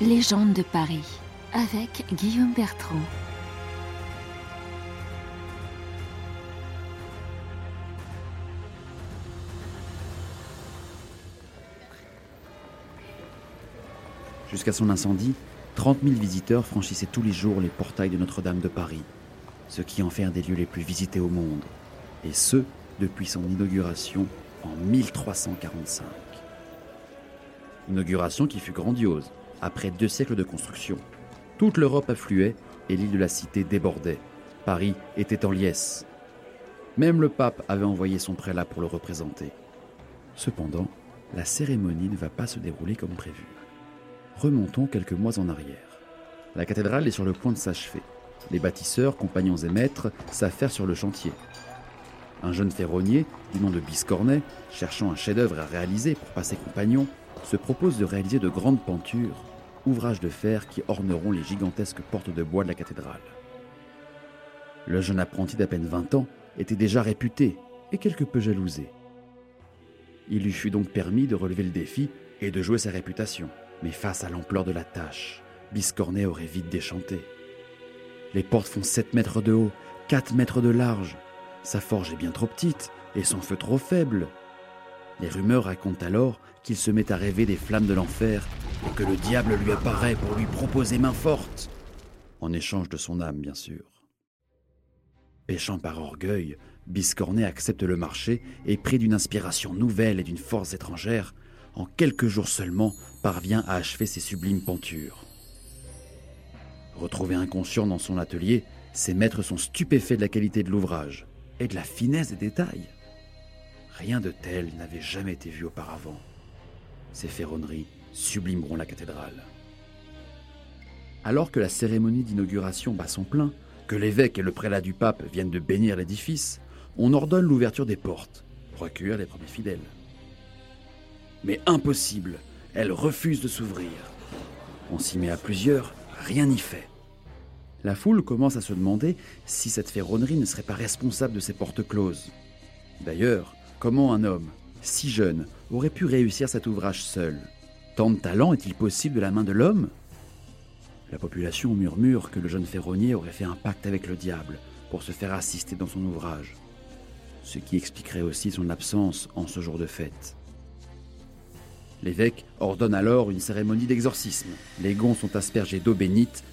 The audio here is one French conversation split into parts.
Légende de Paris avec Guillaume Bertrand. Jusqu'à son incendie, 30 000 visiteurs franchissaient tous les jours les portails de Notre-Dame de Paris, ce qui en fait un des lieux les plus visités au monde, et ce, depuis son inauguration en 1345. Inauguration qui fut grandiose, après deux siècles de construction. Toute l'Europe affluait et l'île de la Cité débordait. Paris était en liesse. Même le pape avait envoyé son prélat pour le représenter. Cependant, la cérémonie ne va pas se dérouler comme prévu. Remontons quelques mois en arrière. La cathédrale est sur le point de s'achever. Les bâtisseurs, compagnons et maîtres s'affairent sur le chantier. Un jeune ferronnier, du nom de Biscornet, cherchant un chef-d'œuvre à réaliser pour passer compagnon, se propose de réaliser de grandes pentures, ouvrages de fer qui orneront les gigantesques portes de bois de la cathédrale. Le jeune apprenti d'à peine 20 ans était déjà réputé et quelque peu jalousé. Il lui fut donc permis de relever le défi et de jouer sa réputation. Mais face à l'ampleur de la tâche, Biscornet aurait vite déchanté. Les portes font 7 mètres de haut, 4 mètres de large. Sa forge est bien trop petite et son feu trop faible. Les rumeurs racontent alors qu'il se met à rêver des flammes de l'enfer et que le diable lui apparaît pour lui proposer main forte, en échange de son âme bien sûr. Péchant par orgueil, Biscornet accepte le marché et pris d'une inspiration nouvelle et d'une force étrangère, en quelques jours seulement, parvient à achever ses sublimes pentures. Retrouvé inconscient dans son atelier, ses maîtres sont stupéfaits de la qualité de l'ouvrage et de la finesse des détails. Rien de tel n'avait jamais été vu auparavant. Ces ferronneries sublimeront la cathédrale. Alors que la cérémonie d'inauguration bat son plein, que l'évêque et le prélat du pape viennent de bénir l'édifice, on ordonne l'ouverture des portes pour accueillir les premiers fidèles. Mais impossible, elles refusent de s'ouvrir. On s'y met à plusieurs, rien n'y fait. La foule commence à se demander si cette ferronnerie ne serait pas responsable de ces portes closes. D'ailleurs, comment un homme, si jeune, aurait pu réussir cet ouvrage seul? Tant de talent est-il possible de la main de l'homme? La population murmure que le jeune ferronnier aurait fait un pacte avec le diable pour se faire assister dans son ouvrage, ce qui expliquerait aussi son absence en ce jour de fête. L'évêque ordonne alors une cérémonie d'exorcisme. Les gonds sont aspergés d'eau bénite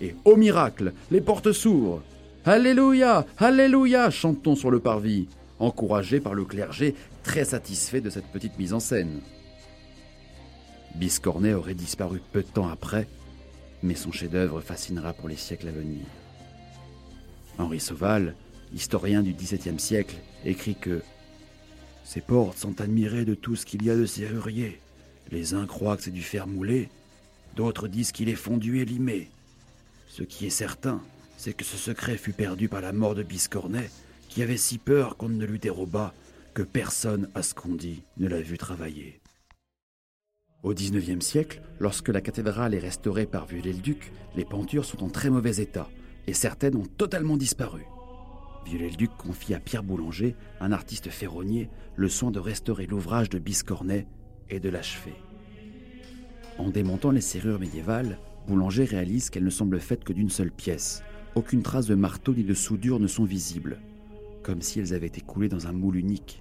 et, au miracle, les portes s'ouvrent. Alléluia Alléluia chante-t-on sur le parvis, encouragé par le clergé très satisfait de cette petite mise en scène. Biscornet aurait disparu peu de temps après, mais son chef-d'œuvre fascinera pour les siècles à venir. Henri Sauval, historien du XVIIe siècle, écrit que Ces portes sont admirées de tout ce qu'il y a de serrurier. Les uns croient que c'est du fer moulé, d'autres disent qu'il est fondu et limé. Ce qui est certain, c'est que ce secret fut perdu par la mort de Biscornet, qui avait si peur qu'on ne lui déroba que personne, à ce qu'on dit, ne l'a vu travailler. Au XIXe siècle, lorsque la cathédrale est restaurée par Viollet-le-Duc, les pentures sont en très mauvais état, et certaines ont totalement disparu. Viollet-le-Duc confie à Pierre Boulanger, un artiste ferronnier, le soin de restaurer l'ouvrage de Biscornet et de l'achever. En démontant les serrures médiévales, Boulanger réalise qu'elles ne semblent faites que d'une seule pièce. Aucune trace de marteau ni de soudure ne sont visibles, comme si elles avaient été coulées dans un moule unique.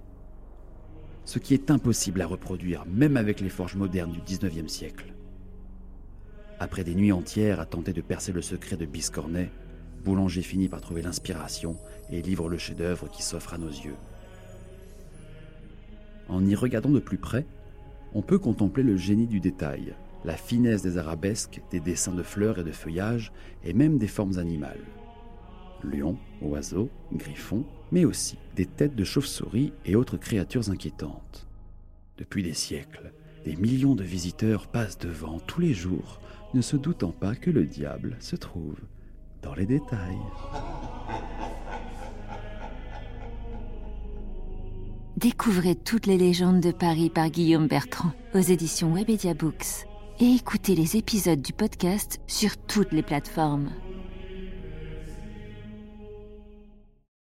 Ce qui est impossible à reproduire, même avec les forges modernes du XIXe siècle. Après des nuits entières à tenter de percer le secret de Biscornet, Boulanger finit par trouver l'inspiration et livre le chef-d'œuvre qui s'offre à nos yeux. En y regardant de plus près, on peut contempler le génie du détail, la finesse des arabesques, des dessins de fleurs et de feuillages, et même des formes animales. Lions, oiseaux, griffons, mais aussi des têtes de chauves-souris et autres créatures inquiétantes. Depuis des siècles, des millions de visiteurs passent devant tous les jours, ne se doutant pas que le diable se trouve dans les détails. Découvrez toutes les légendes de Paris par Guillaume Bertrand aux éditions Webedia Books et écoutez les épisodes du podcast sur toutes les plateformes.